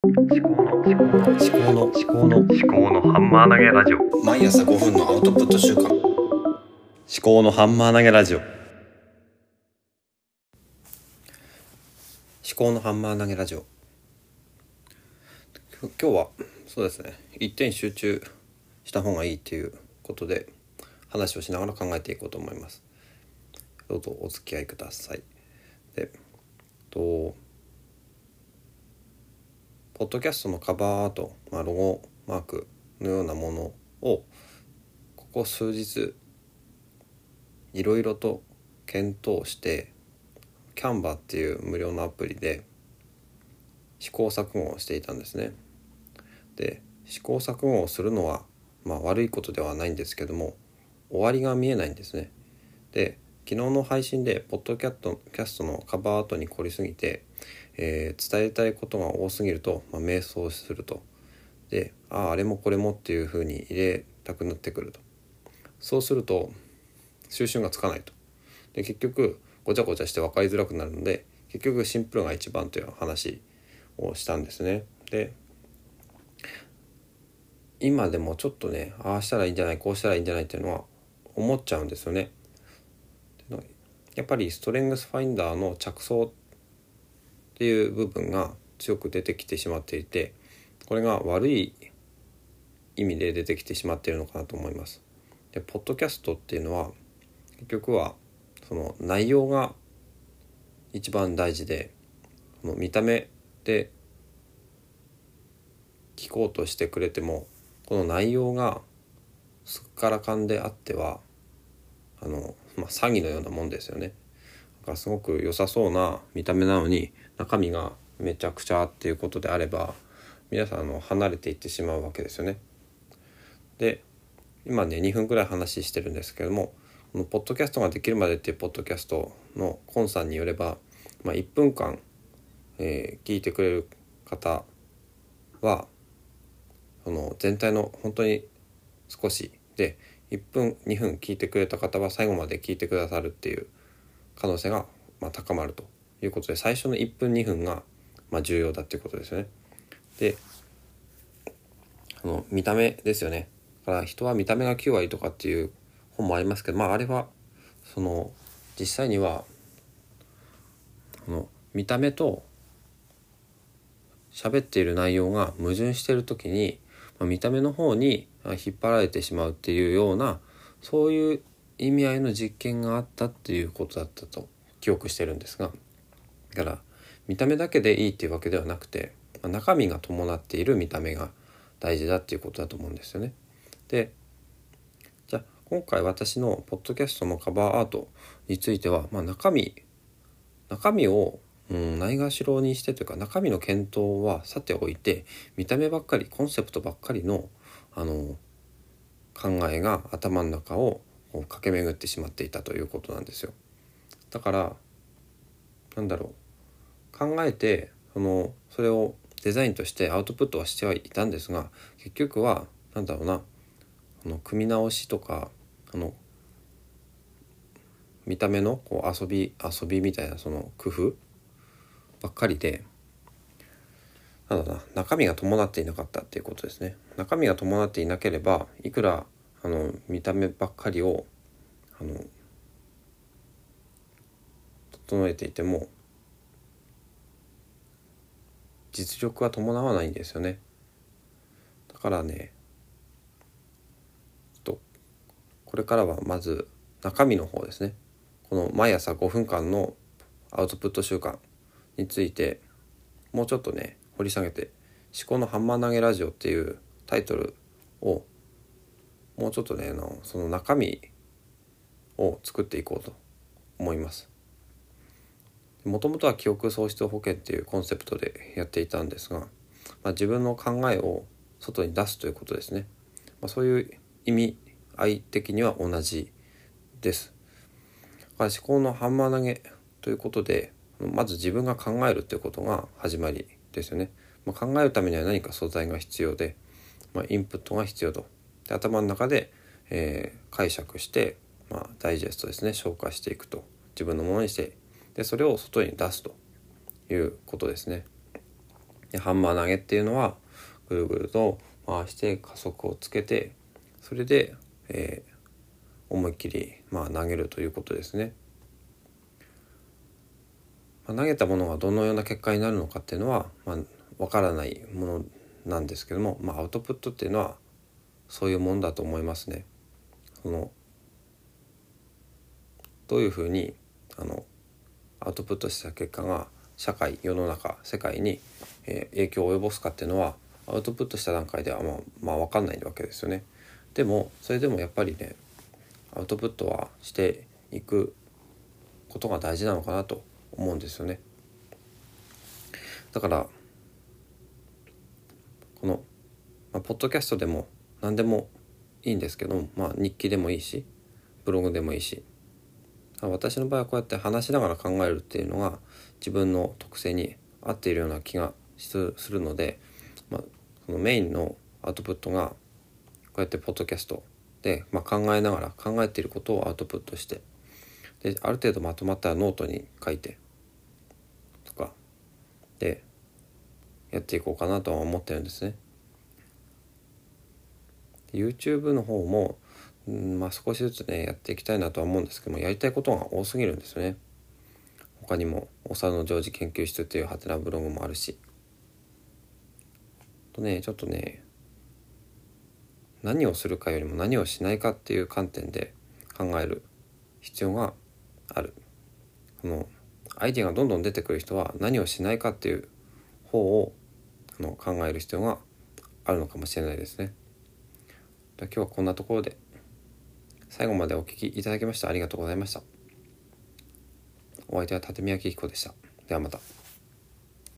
思考の思考の思考の思考の思考のハンマー投げラジオ。毎朝5分のアウトプット週間。思考のハンマー投げラジオ。思考のハンマー投げラジオ。今日はそうですね。一点集中した方がいいっていうことで話をしながら考えていこうと思います。どうぞお付き合いください。でとポッドキャストのカバーアート、まあ、ロゴマークのようなものをここ数日いろいろと検討してキャンバーっていう無料のアプリで試行錯誤をしていたんですね。で試行錯誤をするのは、まあ、悪いことではないんですけども終わりが見えないんですね。で昨日の配信でポッドキャストのカバーアートに凝りすぎて、えー、伝えたいことが多すぎると、まあ、迷走すると。であああれもこれもっていうふうに入れたくなってくると。そうすると収集がつかないと。で結局ごちゃごちゃして分かりづらくなるので結局シンプルが一番という話をしたんですね。で今でもちょっとねああしたらいいんじゃないこうしたらいいんじゃないっていうのは思っちゃうんですよね。やっぱりストレングスファインダーの着想っていう部分が強く出てきてしまっていてこれが悪い意味で出てきてしまっているのかなと思います。でポッドキャストっていうのは結局はその内容が一番大事でこの見た目で聞こうとしてくれてもこの内容がすっからかんであってはあの、まあ、詐欺のようなもんですよね。だからすごく良さそうな見た目なのに中身がめちゃくちゃっていうことであれば皆さんあの離れていってしまうわけですよね。で今ね2分くらい話してるんですけどもこのポッドキャストができるまでっていうポッドキャストのコンさんによれば、まあ、1分間、えー、聞いてくれる方はその全体の本当に少しで1分2分聞いてくれた方は最後まで聞いてくださるっていう可能性がまあ高まるということで最初の1分2分がまあ重要だっていうことですよね。であの見た目ですよね。だから人は見た目が9割とかっていう本もありますけどまああれはその実際にはこの見た目と喋っている内容が矛盾している時に、まあ、見た目の方に引っ張られてしまうっていうようなそういう意味合いの実験があったっていうことだったと記憶してるんですがだから見た目だけでいいっていうわけではなくて、まあ、中身が伴っている見た目が大事だっていうことだと思うんですよね。でじゃあ今回私のポッドキャストのカバーアートについては、まあ、中身中身を、うん、ないがしろにしてというか中身の検討はさておいて見た目ばっかりコンセプトばっかりのあの考えが頭の中を駆け巡ってしまっていたということなんですよ。だからなんだろう。考えてそのそれをデザインとしてアウトプットはしてはいたんですが結局は何だろうな。あの組み直しとかあの見た目のこう遊び遊びみたいなその工夫ばっかりでなんだな。中身が伴っていなかったっていうことですね。中身が伴っていなければいくらあの見た目ばっかりをあの整えていても実力は伴わないんですよねだからねとこれからはまず中身の方ですねこの毎朝5分間のアウトプット習慣についてもうちょっとね掘り下げて「思考のハンマー投げラジオ」っていうタイトルをもうちょっとねあのその中身を作っていこうと思います。もともとは記憶喪失保険っていうコンセプトでやっていたんですが、まあ、自分の考えを外に出すということですね。まあ、そういう意味合い的には同じです。思考のハンマー投げということでまず自分が考えるということが始まりですよね。まあ、考えるためには何か素材が必要で、まあ、インプットが必要と。で頭の中で、えー、解釈して、まあ、ダイジェストですね消化していくと自分のものにしてでそれを外に出すということですね。でハンマー投げっていうのはぐるぐると回して加速をつけてそれで、えー、思いっきり、まあ、投げるということですね。まあ、投げたものがどのような結果になるのかっていうのは、まあ、分からないものなんですけども、まあ、アウトプットっていうのはそういうもんだと思いますね。そのどういうふうにあのアウトプットした結果が社会世の中世界に、え、影響を及ぼすかっていうのはアウトプットした段階ではまあ、まあ、分かんないわけですよね。でもそれでもやっぱりねアウトプットはしていくことが大事なのかなと思うんですよね。だからこの、まあ、ポッドキャストでも何でもいいんですけど、まあ、日記でもいいしブログでもいいし私の場合はこうやって話しながら考えるっていうのが自分の特性に合っているような気がするので、まあ、そのメインのアウトプットがこうやってポッドキャストで、まあ、考えながら考えていることをアウトプットしてである程度まとまったらノートに書いてとかでやっていこうかなとは思ってるんですね。YouTube の方も、まあ、少しずつねやっていきたいなとは思うんですけどもやりたいことが多すぎるんですよね。他にも「お猿の常時研究室」っていうハテナブログもあるしとねちょっとね何をするかよりも何をしないかっていう観点で考える必要があるそのアイデアがどんどん出てくる人は何をしないかっていう方をあの考える必要があるのかもしれないですね。今日はこんなところで最後までお聴きいただきましてありがとうございました。お相手は立宮紀彦でした。ではまた。